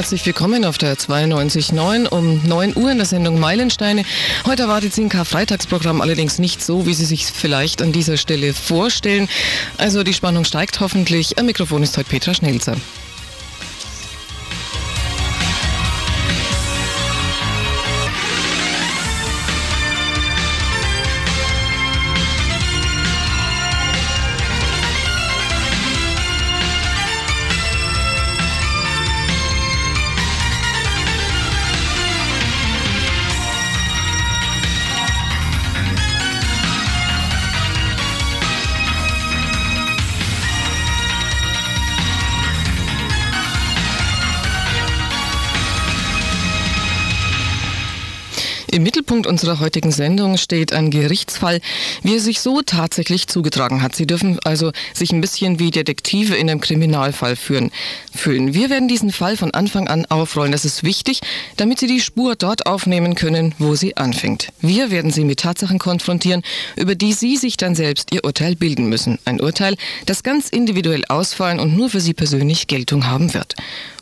Herzlich willkommen auf der 92.9 um 9 Uhr in der Sendung Meilensteine. Heute erwartet Sie ein Karfreitagsprogramm, allerdings nicht so, wie Sie sich vielleicht an dieser Stelle vorstellen. Also die Spannung steigt hoffentlich. Am Mikrofon ist heute Petra Schnelzer. Mittelpunkt unserer heutigen Sendung steht ein Gerichtsfall, wie er sich so tatsächlich zugetragen hat. Sie dürfen also sich ein bisschen wie Detektive in einem Kriminalfall führen, fühlen. Wir werden diesen Fall von Anfang an aufrollen. Das ist wichtig, damit Sie die Spur dort aufnehmen können, wo sie anfängt. Wir werden Sie mit Tatsachen konfrontieren, über die Sie sich dann selbst Ihr Urteil bilden müssen. Ein Urteil, das ganz individuell ausfallen und nur für Sie persönlich Geltung haben wird.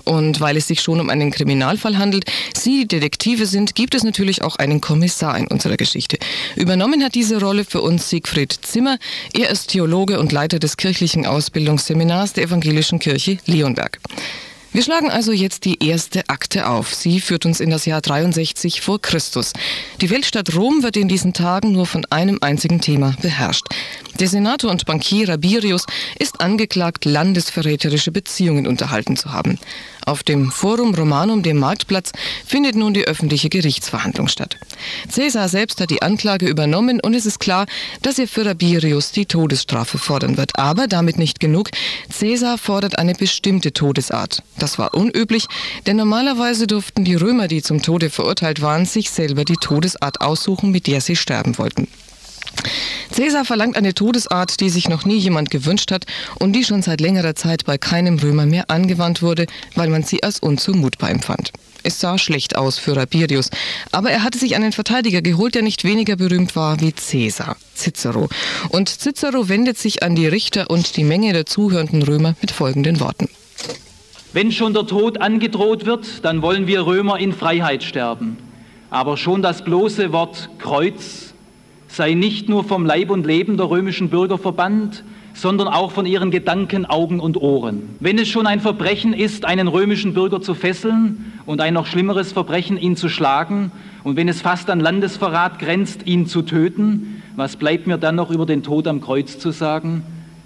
Und weil es sich schon um einen Kriminalfall handelt, Sie Detektive sind, gibt es natürlich auch einen Kommissar in unserer Geschichte. Übernommen hat diese Rolle für uns Siegfried Zimmer. Er ist Theologe und Leiter des kirchlichen Ausbildungsseminars der Evangelischen Kirche Leonberg. Wir schlagen also jetzt die erste Akte auf. Sie führt uns in das Jahr 63 vor Christus. Die Weltstadt Rom wird in diesen Tagen nur von einem einzigen Thema beherrscht. Der Senator und Bankier Rabirius ist angeklagt, landesverräterische Beziehungen unterhalten zu haben. Auf dem Forum Romanum, dem Marktplatz, findet nun die öffentliche Gerichtsverhandlung statt. Caesar selbst hat die Anklage übernommen und es ist klar, dass er für Rabirius die Todesstrafe fordern wird. Aber damit nicht genug. Caesar fordert eine bestimmte Todesart. Das war unüblich, denn normalerweise durften die Römer, die zum Tode verurteilt waren, sich selber die Todesart aussuchen, mit der sie sterben wollten. Caesar verlangt eine Todesart, die sich noch nie jemand gewünscht hat und die schon seit längerer Zeit bei keinem Römer mehr angewandt wurde, weil man sie als unzumutbar empfand. Es sah schlecht aus für Rabirius, aber er hatte sich einen Verteidiger geholt, der nicht weniger berühmt war wie Caesar, Cicero. Und Cicero wendet sich an die Richter und die Menge der zuhörenden Römer mit folgenden Worten. Wenn schon der Tod angedroht wird, dann wollen wir Römer in Freiheit sterben. Aber schon das bloße Wort Kreuz sei nicht nur vom Leib und Leben der römischen Bürger verbannt, sondern auch von ihren Gedanken, Augen und Ohren. Wenn es schon ein Verbrechen ist, einen römischen Bürger zu fesseln und ein noch schlimmeres Verbrechen, ihn zu schlagen, und wenn es fast an Landesverrat grenzt, ihn zu töten, was bleibt mir dann noch über den Tod am Kreuz zu sagen?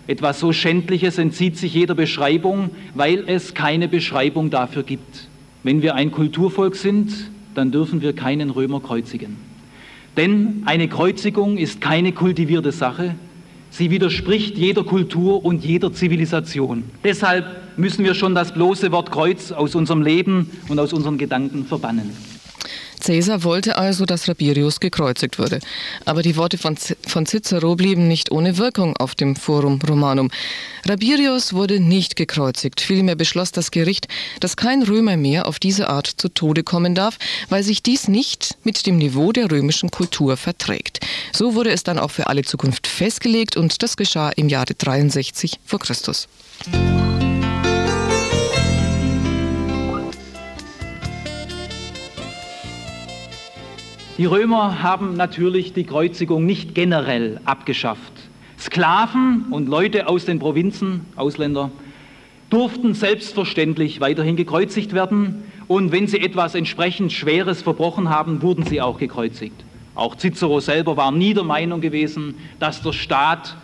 Etwas so Schändliches entzieht sich jeder Beschreibung, weil es keine Beschreibung dafür gibt. Wenn wir ein Kulturvolk sind, dann dürfen wir keinen Römer kreuzigen. Denn eine Kreuzigung ist keine kultivierte Sache. Sie widerspricht jeder Kultur und jeder Zivilisation. Deshalb müssen wir schon das bloße Wort Kreuz aus unserem Leben und aus unseren Gedanken verbannen. Caesar wollte also, dass Rabirius gekreuzigt würde. Aber die Worte von, von Cicero blieben nicht ohne Wirkung auf dem Forum Romanum. Rabirius wurde nicht gekreuzigt. Vielmehr beschloss das Gericht, dass kein Römer mehr auf diese Art zu Tode kommen darf, weil sich dies nicht mit dem Niveau der römischen Kultur verträgt. So wurde es dann auch für alle Zukunft festgelegt und das geschah im Jahre 63 vor Christus. Die Römer haben natürlich die Kreuzigung nicht generell abgeschafft. Sklaven und Leute aus den Provinzen, Ausländer, durften selbstverständlich weiterhin gekreuzigt werden und wenn sie etwas entsprechend Schweres verbrochen haben, wurden sie auch gekreuzigt. Auch Cicero selber war nie der Meinung gewesen, dass der Staat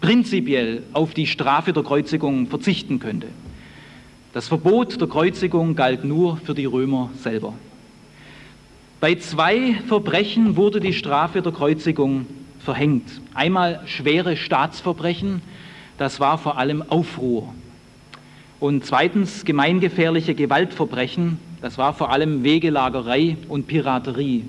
prinzipiell auf die Strafe der Kreuzigung verzichten könnte. Das Verbot der Kreuzigung galt nur für die Römer selber. Bei zwei Verbrechen wurde die Strafe der Kreuzigung verhängt. Einmal schwere Staatsverbrechen, das war vor allem Aufruhr. Und zweitens gemeingefährliche Gewaltverbrechen, das war vor allem Wegelagerei und Piraterie.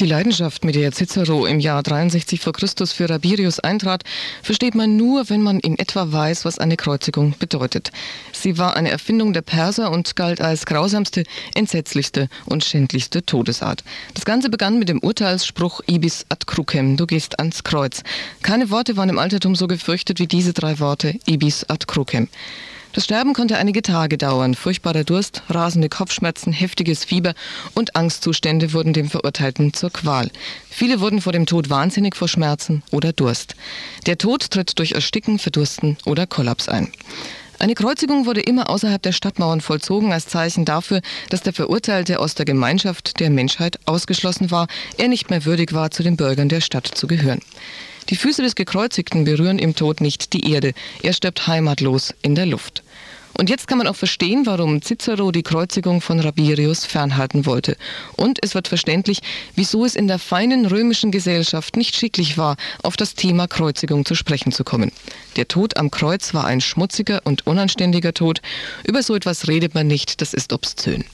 Die Leidenschaft, mit der Cicero im Jahr 63 vor Christus für Rabirius eintrat, versteht man nur, wenn man in etwa weiß, was eine Kreuzigung bedeutet. Sie war eine Erfindung der Perser und galt als grausamste, entsetzlichste und schändlichste Todesart. Das Ganze begann mit dem Urteilsspruch Ibis ad crucem, du gehst ans Kreuz. Keine Worte waren im Altertum so gefürchtet wie diese drei Worte Ibis ad crucem. Das Sterben konnte einige Tage dauern. Furchtbarer Durst, rasende Kopfschmerzen, heftiges Fieber und Angstzustände wurden dem Verurteilten zur Qual. Viele wurden vor dem Tod wahnsinnig vor Schmerzen oder Durst. Der Tod tritt durch Ersticken, Verdursten oder Kollaps ein. Eine Kreuzigung wurde immer außerhalb der Stadtmauern vollzogen als Zeichen dafür, dass der Verurteilte aus der Gemeinschaft der Menschheit ausgeschlossen war, er nicht mehr würdig war, zu den Bürgern der Stadt zu gehören. Die Füße des Gekreuzigten berühren im Tod nicht die Erde, er stirbt heimatlos in der Luft. Und jetzt kann man auch verstehen, warum Cicero die Kreuzigung von Rabirius fernhalten wollte. Und es wird verständlich, wieso es in der feinen römischen Gesellschaft nicht schicklich war, auf das Thema Kreuzigung zu sprechen zu kommen. Der Tod am Kreuz war ein schmutziger und unanständiger Tod. Über so etwas redet man nicht, das ist obszön.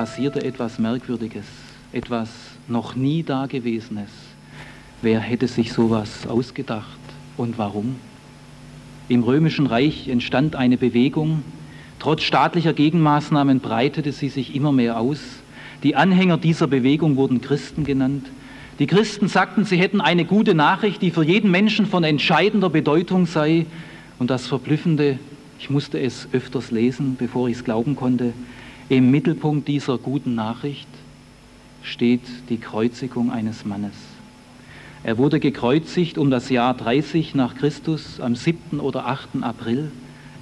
Passierte etwas Merkwürdiges, etwas noch nie Dagewesenes. Wer hätte sich sowas ausgedacht und warum? Im römischen Reich entstand eine Bewegung, trotz staatlicher Gegenmaßnahmen breitete sie sich immer mehr aus. Die Anhänger dieser Bewegung wurden Christen genannt. Die Christen sagten, sie hätten eine gute Nachricht, die für jeden Menschen von entscheidender Bedeutung sei. Und das Verblüffende, ich musste es öfters lesen, bevor ich es glauben konnte, im Mittelpunkt dieser guten Nachricht steht die Kreuzigung eines Mannes. Er wurde gekreuzigt um das Jahr 30 nach Christus am 7. oder 8. April,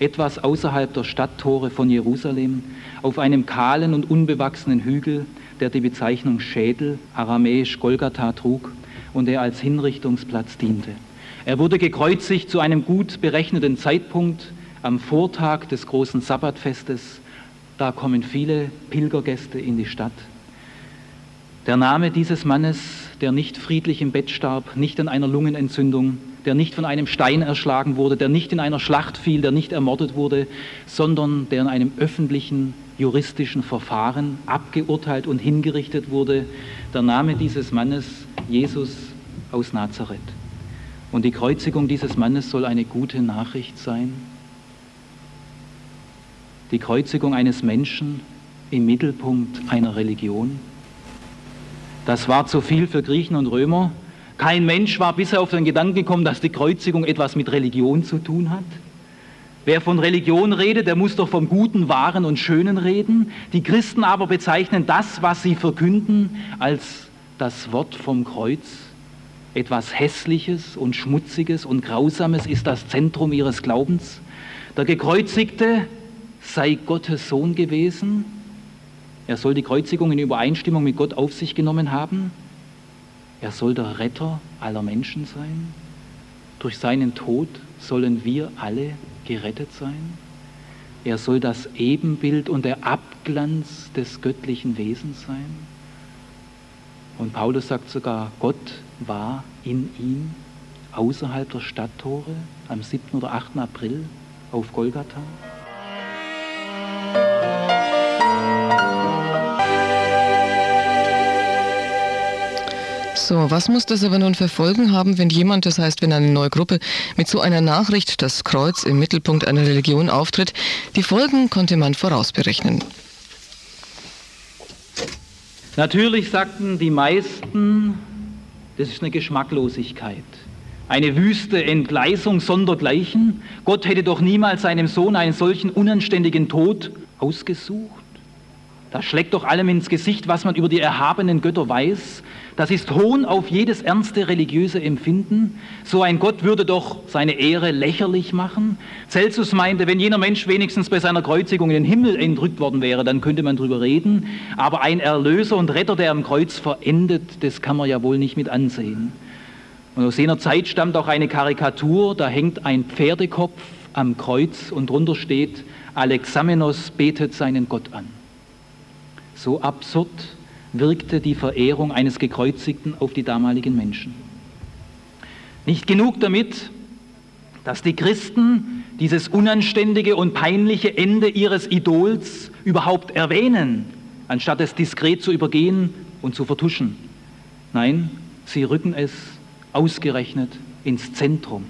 etwas außerhalb der Stadttore von Jerusalem, auf einem kahlen und unbewachsenen Hügel, der die Bezeichnung Schädel, aramäisch Golgatha trug und der als Hinrichtungsplatz diente. Er wurde gekreuzigt zu einem gut berechneten Zeitpunkt am Vortag des großen Sabbatfestes. Da kommen viele Pilgergäste in die Stadt. Der Name dieses Mannes der nicht friedlich im Bett starb, nicht an einer Lungenentzündung, der nicht von einem Stein erschlagen wurde, der nicht in einer Schlacht fiel, der nicht ermordet wurde, sondern der in einem öffentlichen juristischen Verfahren abgeurteilt und hingerichtet wurde. Der Name dieses Mannes, Jesus aus Nazareth. Und die Kreuzigung dieses Mannes soll eine gute Nachricht sein. Die Kreuzigung eines Menschen im Mittelpunkt einer Religion. Das war zu viel für Griechen und Römer. Kein Mensch war bisher auf den Gedanken gekommen, dass die Kreuzigung etwas mit Religion zu tun hat. Wer von Religion redet, der muss doch vom Guten, Wahren und Schönen reden. Die Christen aber bezeichnen das, was sie verkünden, als das Wort vom Kreuz. Etwas Hässliches und Schmutziges und Grausames ist das Zentrum ihres Glaubens. Der Gekreuzigte sei Gottes Sohn gewesen, er soll die Kreuzigung in Übereinstimmung mit Gott auf sich genommen haben. Er soll der Retter aller Menschen sein. Durch seinen Tod sollen wir alle gerettet sein. Er soll das Ebenbild und der Abglanz des göttlichen Wesens sein. Und Paulus sagt sogar, Gott war in ihm außerhalb der Stadttore am 7. oder 8. April auf Golgatha. So, was muss das aber nun für Folgen haben, wenn jemand, das heißt, wenn eine neue Gruppe mit so einer Nachricht, das Kreuz im Mittelpunkt einer Religion auftritt? Die Folgen konnte man vorausberechnen. Natürlich sagten die meisten, das ist eine Geschmacklosigkeit. Eine wüste Entgleisung sondergleichen. Gott hätte doch niemals seinem Sohn einen solchen unanständigen Tod ausgesucht. Das schlägt doch allem ins Gesicht, was man über die erhabenen Götter weiß. Das ist Hohn auf jedes ernste religiöse Empfinden. So ein Gott würde doch seine Ehre lächerlich machen. Celsus meinte, wenn jener Mensch wenigstens bei seiner Kreuzigung in den Himmel entrückt worden wäre, dann könnte man drüber reden. Aber ein Erlöser und Retter, der am Kreuz verendet, das kann man ja wohl nicht mit ansehen. Und aus jener Zeit stammt auch eine Karikatur, da hängt ein Pferdekopf am Kreuz und drunter steht, Alexamenos betet seinen Gott an. So absurd wirkte die Verehrung eines Gekreuzigten auf die damaligen Menschen. Nicht genug damit, dass die Christen dieses unanständige und peinliche Ende ihres Idols überhaupt erwähnen, anstatt es diskret zu übergehen und zu vertuschen. Nein, sie rücken es ausgerechnet ins Zentrum.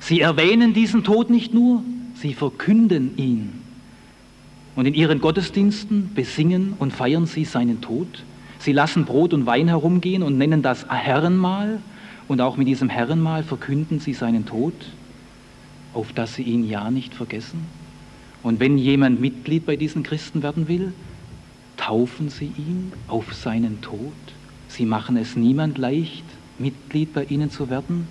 Sie erwähnen diesen Tod nicht nur, sie verkünden ihn. Und in ihren Gottesdiensten besingen und feiern sie seinen Tod. Sie lassen Brot und Wein herumgehen und nennen das Herrenmahl. Und auch mit diesem Herrenmahl verkünden sie seinen Tod, auf dass sie ihn ja nicht vergessen. Und wenn jemand Mitglied bei diesen Christen werden will, taufen sie ihn auf seinen Tod. Sie machen es niemand leicht, Mitglied bei ihnen zu werden.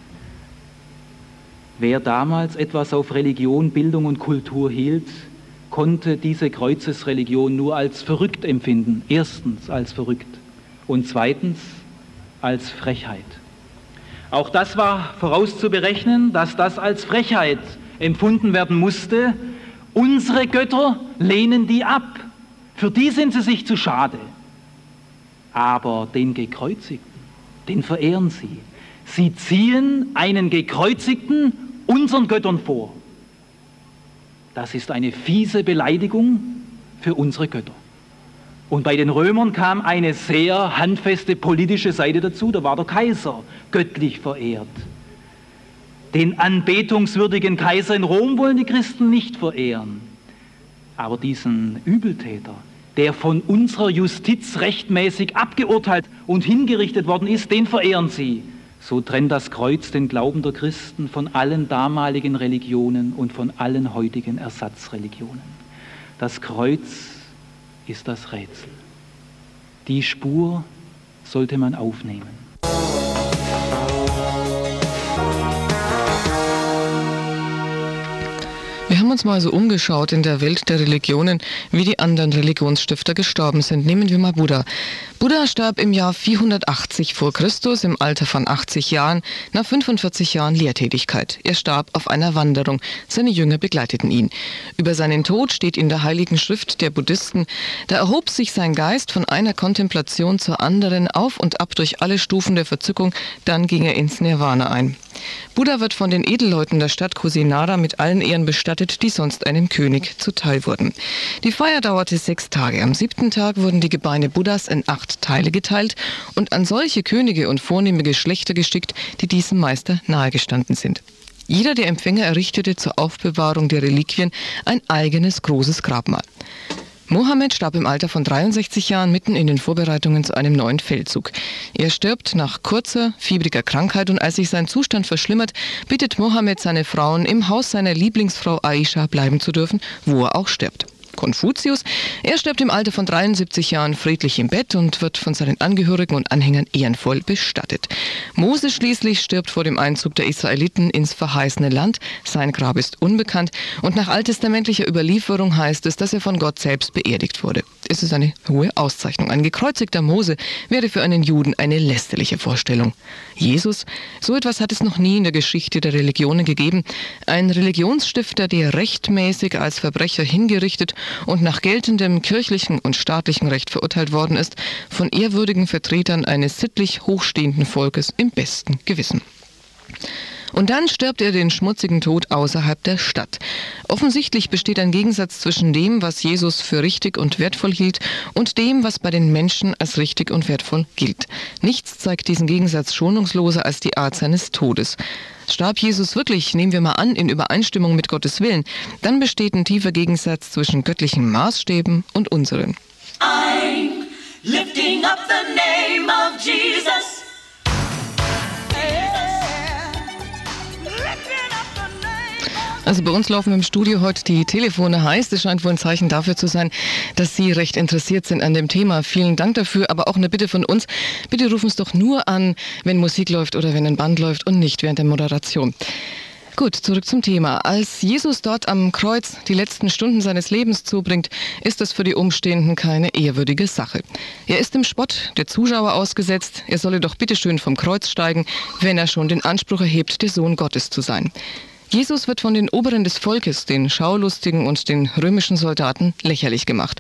Wer damals etwas auf Religion, Bildung und Kultur hielt, konnte diese Kreuzesreligion nur als verrückt empfinden. Erstens als verrückt und zweitens als Frechheit. Auch das war vorauszuberechnen, dass das als Frechheit empfunden werden musste. Unsere Götter lehnen die ab. Für die sind sie sich zu schade. Aber den Gekreuzigten, den verehren sie. Sie ziehen einen Gekreuzigten unseren Göttern vor. Das ist eine fiese Beleidigung für unsere Götter. Und bei den Römern kam eine sehr handfeste politische Seite dazu, da war der Kaiser göttlich verehrt. Den anbetungswürdigen Kaiser in Rom wollen die Christen nicht verehren. Aber diesen Übeltäter, der von unserer Justiz rechtmäßig abgeurteilt und hingerichtet worden ist, den verehren sie. So trennt das Kreuz den Glauben der Christen von allen damaligen Religionen und von allen heutigen Ersatzreligionen. Das Kreuz ist das Rätsel. Die Spur sollte man aufnehmen. Haben uns mal so umgeschaut in der Welt der Religionen, wie die anderen Religionsstifter gestorben sind. Nehmen wir mal Buddha. Buddha starb im Jahr 480 vor Christus im Alter von 80 Jahren nach 45 Jahren Lehrtätigkeit. Er starb auf einer Wanderung. Seine Jünger begleiteten ihn. Über seinen Tod steht in der Heiligen Schrift der Buddhisten, da erhob sich sein Geist von einer Kontemplation zur anderen auf und ab durch alle Stufen der Verzückung, dann ging er ins Nirvana ein. Buddha wird von den Edelleuten der Stadt Kusinara mit allen Ehren bestattet, die sonst einem König zuteil wurden. Die Feier dauerte sechs Tage. Am siebten Tag wurden die Gebeine Buddhas in acht Teile geteilt und an solche Könige und vornehme Geschlechter geschickt, die diesem Meister nahegestanden sind. Jeder der Empfänger errichtete zur Aufbewahrung der Reliquien ein eigenes großes Grabmal. Mohammed starb im Alter von 63 Jahren mitten in den Vorbereitungen zu einem neuen Feldzug. Er stirbt nach kurzer, fiebriger Krankheit und als sich sein Zustand verschlimmert, bittet Mohammed seine Frauen, im Haus seiner Lieblingsfrau Aisha bleiben zu dürfen, wo er auch stirbt. Konfuzius. Er stirbt im Alter von 73 Jahren friedlich im Bett und wird von seinen Angehörigen und Anhängern ehrenvoll bestattet. Mose schließlich stirbt vor dem Einzug der Israeliten ins verheißene Land. Sein Grab ist unbekannt und nach alttestamentlicher Überlieferung heißt es, dass er von Gott selbst beerdigt wurde. Es ist eine hohe Auszeichnung. Ein gekreuzigter Mose wäre für einen Juden eine lästerliche Vorstellung. Jesus, so etwas hat es noch nie in der Geschichte der Religionen gegeben. Ein Religionsstifter, der rechtmäßig als Verbrecher hingerichtet und nach geltendem kirchlichen und staatlichen Recht verurteilt worden ist, von ehrwürdigen Vertretern eines sittlich hochstehenden Volkes im besten Gewissen. Und dann stirbt er den schmutzigen Tod außerhalb der Stadt. Offensichtlich besteht ein Gegensatz zwischen dem, was Jesus für richtig und wertvoll hielt, und dem, was bei den Menschen als richtig und wertvoll gilt. Nichts zeigt diesen Gegensatz schonungsloser als die Art seines Todes. Starb Jesus wirklich, nehmen wir mal an, in Übereinstimmung mit Gottes Willen, dann besteht ein tiefer Gegensatz zwischen göttlichen Maßstäben und unseren. I'm lifting up the name of Jesus. Also bei uns laufen im Studio heute die Telefone heiß. Das scheint wohl ein Zeichen dafür zu sein, dass Sie recht interessiert sind an dem Thema. Vielen Dank dafür, aber auch eine Bitte von uns. Bitte rufen es doch nur an, wenn Musik läuft oder wenn ein Band läuft und nicht während der Moderation. Gut, zurück zum Thema. Als Jesus dort am Kreuz die letzten Stunden seines Lebens zubringt, ist das für die Umstehenden keine ehrwürdige Sache. Er ist im Spott der Zuschauer ausgesetzt. Er solle doch bitteschön vom Kreuz steigen, wenn er schon den Anspruch erhebt, der Sohn Gottes zu sein. Jesus wird von den Oberen des Volkes, den Schaulustigen und den römischen Soldaten lächerlich gemacht.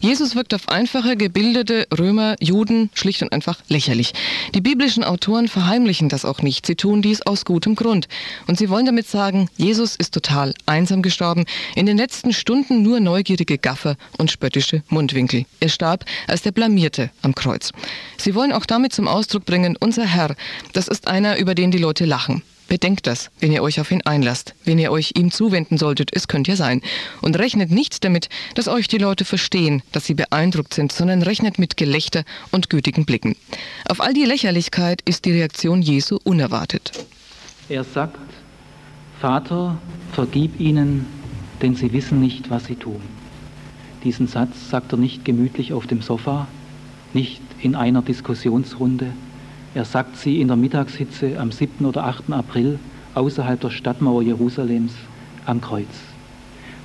Jesus wirkt auf einfache, gebildete Römer, Juden schlicht und einfach lächerlich. Die biblischen Autoren verheimlichen das auch nicht. Sie tun dies aus gutem Grund. Und sie wollen damit sagen, Jesus ist total einsam gestorben, in den letzten Stunden nur neugierige Gaffer und spöttische Mundwinkel. Er starb als der Blamierte am Kreuz. Sie wollen auch damit zum Ausdruck bringen, unser Herr, das ist einer, über den die Leute lachen. Bedenkt das, wenn ihr euch auf ihn einlasst, wenn ihr euch ihm zuwenden solltet, es könnte ja sein. Und rechnet nicht damit, dass euch die Leute verstehen, dass sie beeindruckt sind, sondern rechnet mit Gelächter und gütigen Blicken. Auf all die Lächerlichkeit ist die Reaktion Jesu unerwartet. Er sagt, Vater, vergib ihnen, denn sie wissen nicht, was sie tun. Diesen Satz sagt er nicht gemütlich auf dem Sofa, nicht in einer Diskussionsrunde, er sagt sie in der Mittagshitze am 7. oder 8. April außerhalb der Stadtmauer Jerusalems am Kreuz.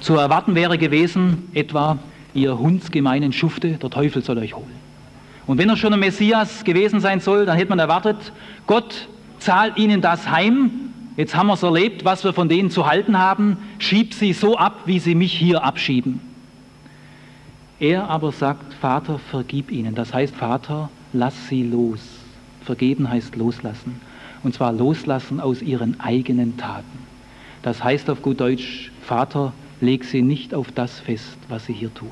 Zu erwarten wäre gewesen etwa, ihr hundsgemeinen Schufte, der Teufel soll euch holen. Und wenn er schon ein Messias gewesen sein soll, dann hätte man erwartet, Gott zahlt ihnen das heim. Jetzt haben wir es erlebt, was wir von denen zu halten haben. Schieb sie so ab, wie sie mich hier abschieben. Er aber sagt, Vater, vergib ihnen. Das heißt, Vater, lass sie los. Vergeben heißt loslassen. Und zwar loslassen aus ihren eigenen Taten. Das heißt auf gut Deutsch, Vater, leg sie nicht auf das fest, was sie hier tun.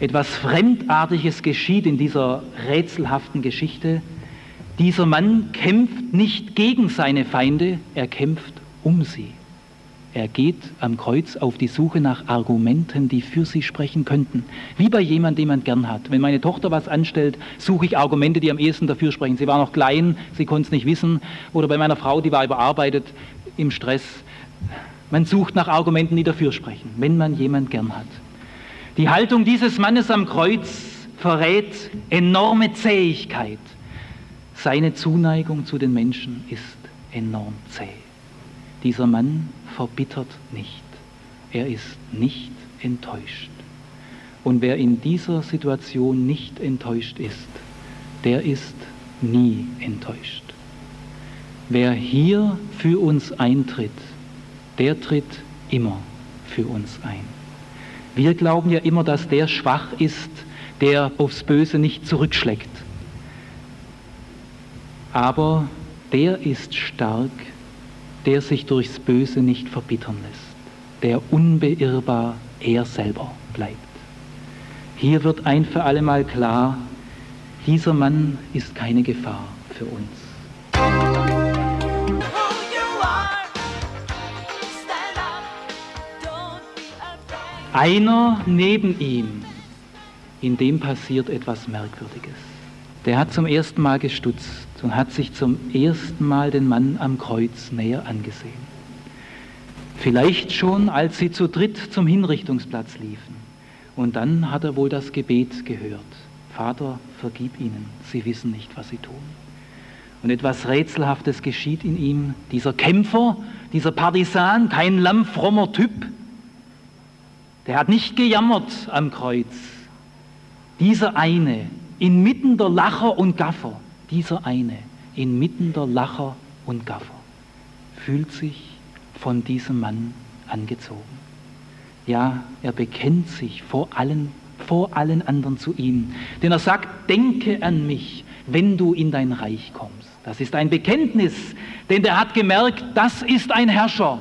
Etwas Fremdartiges geschieht in dieser rätselhaften Geschichte. Dieser Mann kämpft nicht gegen seine Feinde, er kämpft um sie. Er geht am Kreuz auf die Suche nach Argumenten, die für sie sprechen könnten. Wie bei jemandem, den man gern hat. Wenn meine Tochter was anstellt, suche ich Argumente, die am ehesten dafür sprechen. Sie war noch klein, sie konnte es nicht wissen. Oder bei meiner Frau, die war überarbeitet, im Stress. Man sucht nach Argumenten, die dafür sprechen, wenn man jemand gern hat. Die Haltung dieses Mannes am Kreuz verrät enorme Zähigkeit. Seine Zuneigung zu den Menschen ist enorm zäh. Dieser Mann verbittert nicht. Er ist nicht enttäuscht. Und wer in dieser Situation nicht enttäuscht ist, der ist nie enttäuscht. Wer hier für uns eintritt, der tritt immer für uns ein. Wir glauben ja immer, dass der schwach ist, der aufs Böse nicht zurückschlägt. Aber der ist stark, der sich durchs Böse nicht verbittern lässt, der unbeirrbar er selber bleibt. Hier wird ein für allemal klar, dieser Mann ist keine Gefahr für uns. Einer neben ihm, in dem passiert etwas Merkwürdiges. Der hat zum ersten Mal gestutzt und hat sich zum ersten Mal den Mann am Kreuz näher angesehen. Vielleicht schon, als sie zu dritt zum Hinrichtungsplatz liefen. Und dann hat er wohl das Gebet gehört. Vater, vergib ihnen, sie wissen nicht, was sie tun. Und etwas Rätselhaftes geschieht in ihm. Dieser Kämpfer, dieser Partisan, kein lammfrommer Typ, der hat nicht gejammert am Kreuz. Dieser eine, inmitten der Lacher und Gaffer, dieser eine, inmitten der Lacher und Gaffer, fühlt sich von diesem Mann angezogen. Ja, er bekennt sich vor allen, vor allen anderen zu ihm, denn er sagt, denke an mich, wenn du in dein Reich kommst. Das ist ein Bekenntnis, denn er hat gemerkt, das ist ein Herrscher.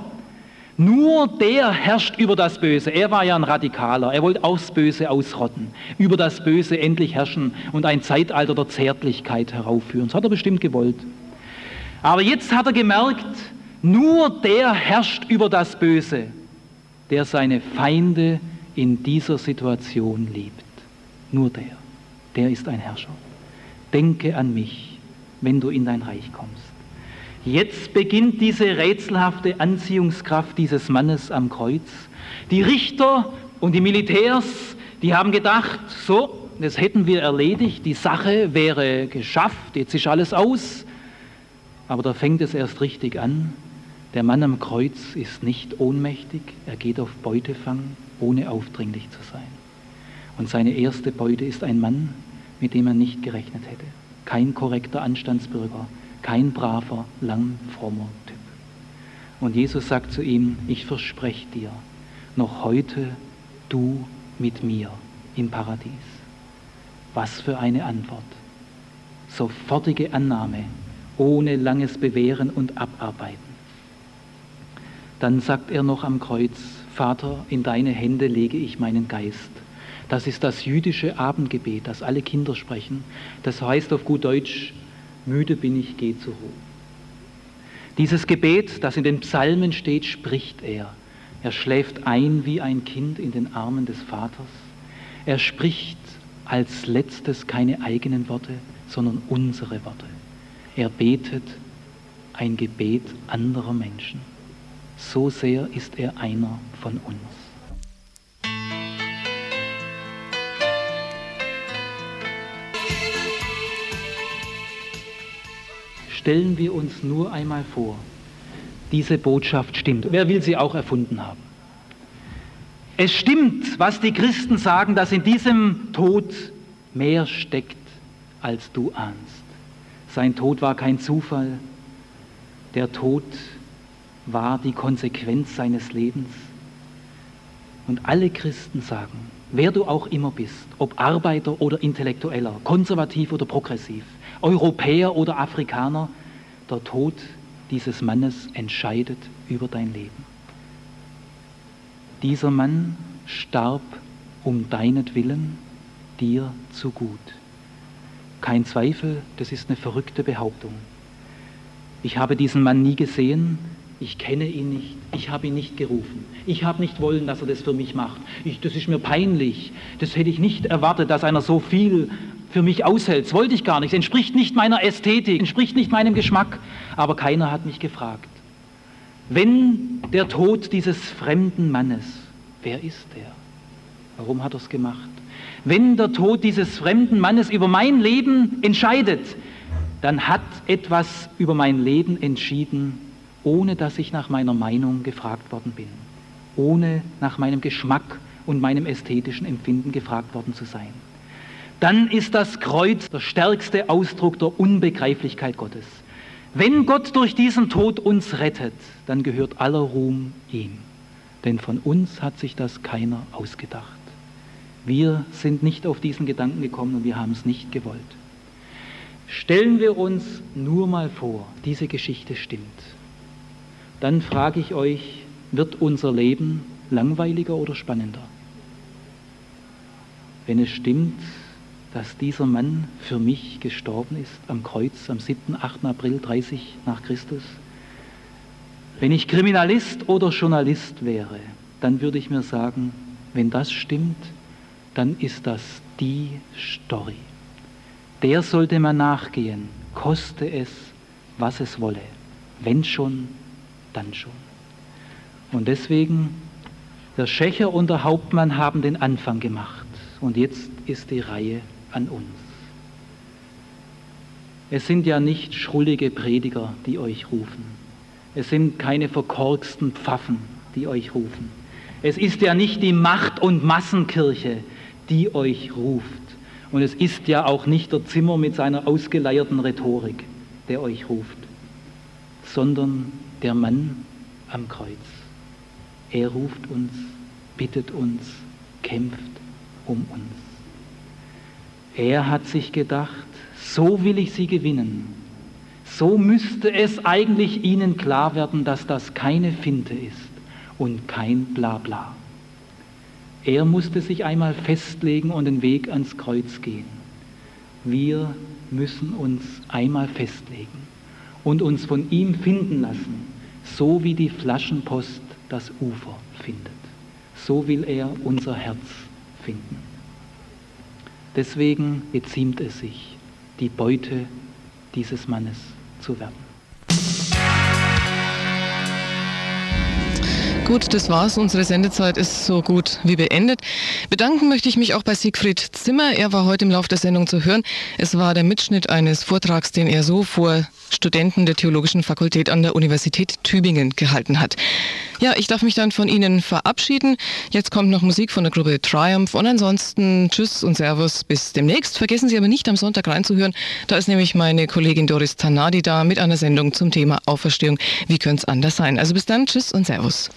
Nur der herrscht über das Böse. Er war ja ein Radikaler. Er wollte auch das Böse ausrotten, über das Böse endlich herrschen und ein Zeitalter der Zärtlichkeit heraufführen. Das hat er bestimmt gewollt. Aber jetzt hat er gemerkt, nur der herrscht über das Böse, der seine Feinde in dieser Situation liebt. Nur der. Der ist ein Herrscher. Denke an mich, wenn du in dein Reich kommst. Jetzt beginnt diese rätselhafte Anziehungskraft dieses Mannes am Kreuz. Die Richter und die Militärs, die haben gedacht, so, das hätten wir erledigt, die Sache wäre geschafft, jetzt ist alles aus. Aber da fängt es erst richtig an. Der Mann am Kreuz ist nicht ohnmächtig, er geht auf Beutefang, ohne aufdringlich zu sein. Und seine erste Beute ist ein Mann, mit dem er nicht gerechnet hätte. Kein korrekter Anstandsbürger, kein braver, lang frommer Typ. Und Jesus sagt zu ihm, ich verspreche dir, noch heute du mit mir im Paradies. Was für eine Antwort. Sofortige Annahme, ohne langes Bewähren und Abarbeiten. Dann sagt er noch am Kreuz, Vater, in deine Hände lege ich meinen Geist. Das ist das jüdische Abendgebet, das alle Kinder sprechen. Das heißt auf gut Deutsch, Müde bin ich, geh zur Ruhe. Dieses Gebet, das in den Psalmen steht, spricht er. Er schläft ein wie ein Kind in den Armen des Vaters. Er spricht als letztes keine eigenen Worte, sondern unsere Worte. Er betet ein Gebet anderer Menschen. So sehr ist er einer von uns. Stellen wir uns nur einmal vor, diese Botschaft stimmt. Wer will sie auch erfunden haben? Es stimmt, was die Christen sagen, dass in diesem Tod mehr steckt, als du ahnst. Sein Tod war kein Zufall. Der Tod war die Konsequenz seines Lebens. Und alle Christen sagen, wer du auch immer bist, ob Arbeiter oder Intellektueller, konservativ oder progressiv, Europäer oder Afrikaner, der Tod dieses Mannes entscheidet über dein Leben. Dieser Mann starb um deinetwillen dir zu gut. Kein Zweifel, das ist eine verrückte Behauptung. Ich habe diesen Mann nie gesehen, ich kenne ihn nicht, ich habe ihn nicht gerufen, ich habe nicht wollen, dass er das für mich macht. Ich, das ist mir peinlich, das hätte ich nicht erwartet, dass einer so viel für mich aushält. Das wollte ich gar nicht, entspricht nicht meiner Ästhetik, entspricht nicht meinem Geschmack, aber keiner hat mich gefragt. Wenn der Tod dieses fremden Mannes, wer ist er? Warum hat er es gemacht? Wenn der Tod dieses fremden Mannes über mein Leben entscheidet, dann hat etwas über mein Leben entschieden, ohne dass ich nach meiner Meinung gefragt worden bin, ohne nach meinem Geschmack und meinem ästhetischen Empfinden gefragt worden zu sein. Dann ist das Kreuz der stärkste Ausdruck der Unbegreiflichkeit Gottes. Wenn Gott durch diesen Tod uns rettet, dann gehört aller Ruhm ihm. Denn von uns hat sich das keiner ausgedacht. Wir sind nicht auf diesen Gedanken gekommen und wir haben es nicht gewollt. Stellen wir uns nur mal vor, diese Geschichte stimmt. Dann frage ich euch, wird unser Leben langweiliger oder spannender? Wenn es stimmt, dass dieser Mann für mich gestorben ist am Kreuz am 7., 8. April 30 nach Christus? Wenn ich Kriminalist oder Journalist wäre, dann würde ich mir sagen, wenn das stimmt, dann ist das die Story. Der sollte man nachgehen, koste es, was es wolle. Wenn schon, dann schon. Und deswegen, der Schächer und der Hauptmann haben den Anfang gemacht. Und jetzt ist die Reihe an uns. Es sind ja nicht schrullige Prediger, die euch rufen. Es sind keine verkorksten Pfaffen, die euch rufen. Es ist ja nicht die Macht- und Massenkirche, die euch ruft. Und es ist ja auch nicht der Zimmer mit seiner ausgeleierten Rhetorik, der euch ruft, sondern der Mann am Kreuz. Er ruft uns, bittet uns, kämpft um uns. Er hat sich gedacht, so will ich sie gewinnen. So müsste es eigentlich ihnen klar werden, dass das keine Finte ist und kein Blabla. Er musste sich einmal festlegen und den Weg ans Kreuz gehen. Wir müssen uns einmal festlegen und uns von ihm finden lassen, so wie die Flaschenpost das Ufer findet. So will er unser Herz finden. Deswegen beziemt es sich, die Beute dieses Mannes zu werden. Gut, das war's. Unsere Sendezeit ist so gut wie beendet. Bedanken möchte ich mich auch bei Siegfried Zimmer. Er war heute im Laufe der Sendung zu hören. Es war der Mitschnitt eines Vortrags, den er so vor Studenten der Theologischen Fakultät an der Universität Tübingen gehalten hat. Ja, ich darf mich dann von Ihnen verabschieden. Jetzt kommt noch Musik von der Gruppe Triumph und ansonsten Tschüss und Servus bis demnächst. Vergessen Sie aber nicht am Sonntag reinzuhören. Da ist nämlich meine Kollegin Doris Tanadi da mit einer Sendung zum Thema Auferstehung. Wie könnte es anders sein? Also bis dann, Tschüss und Servus.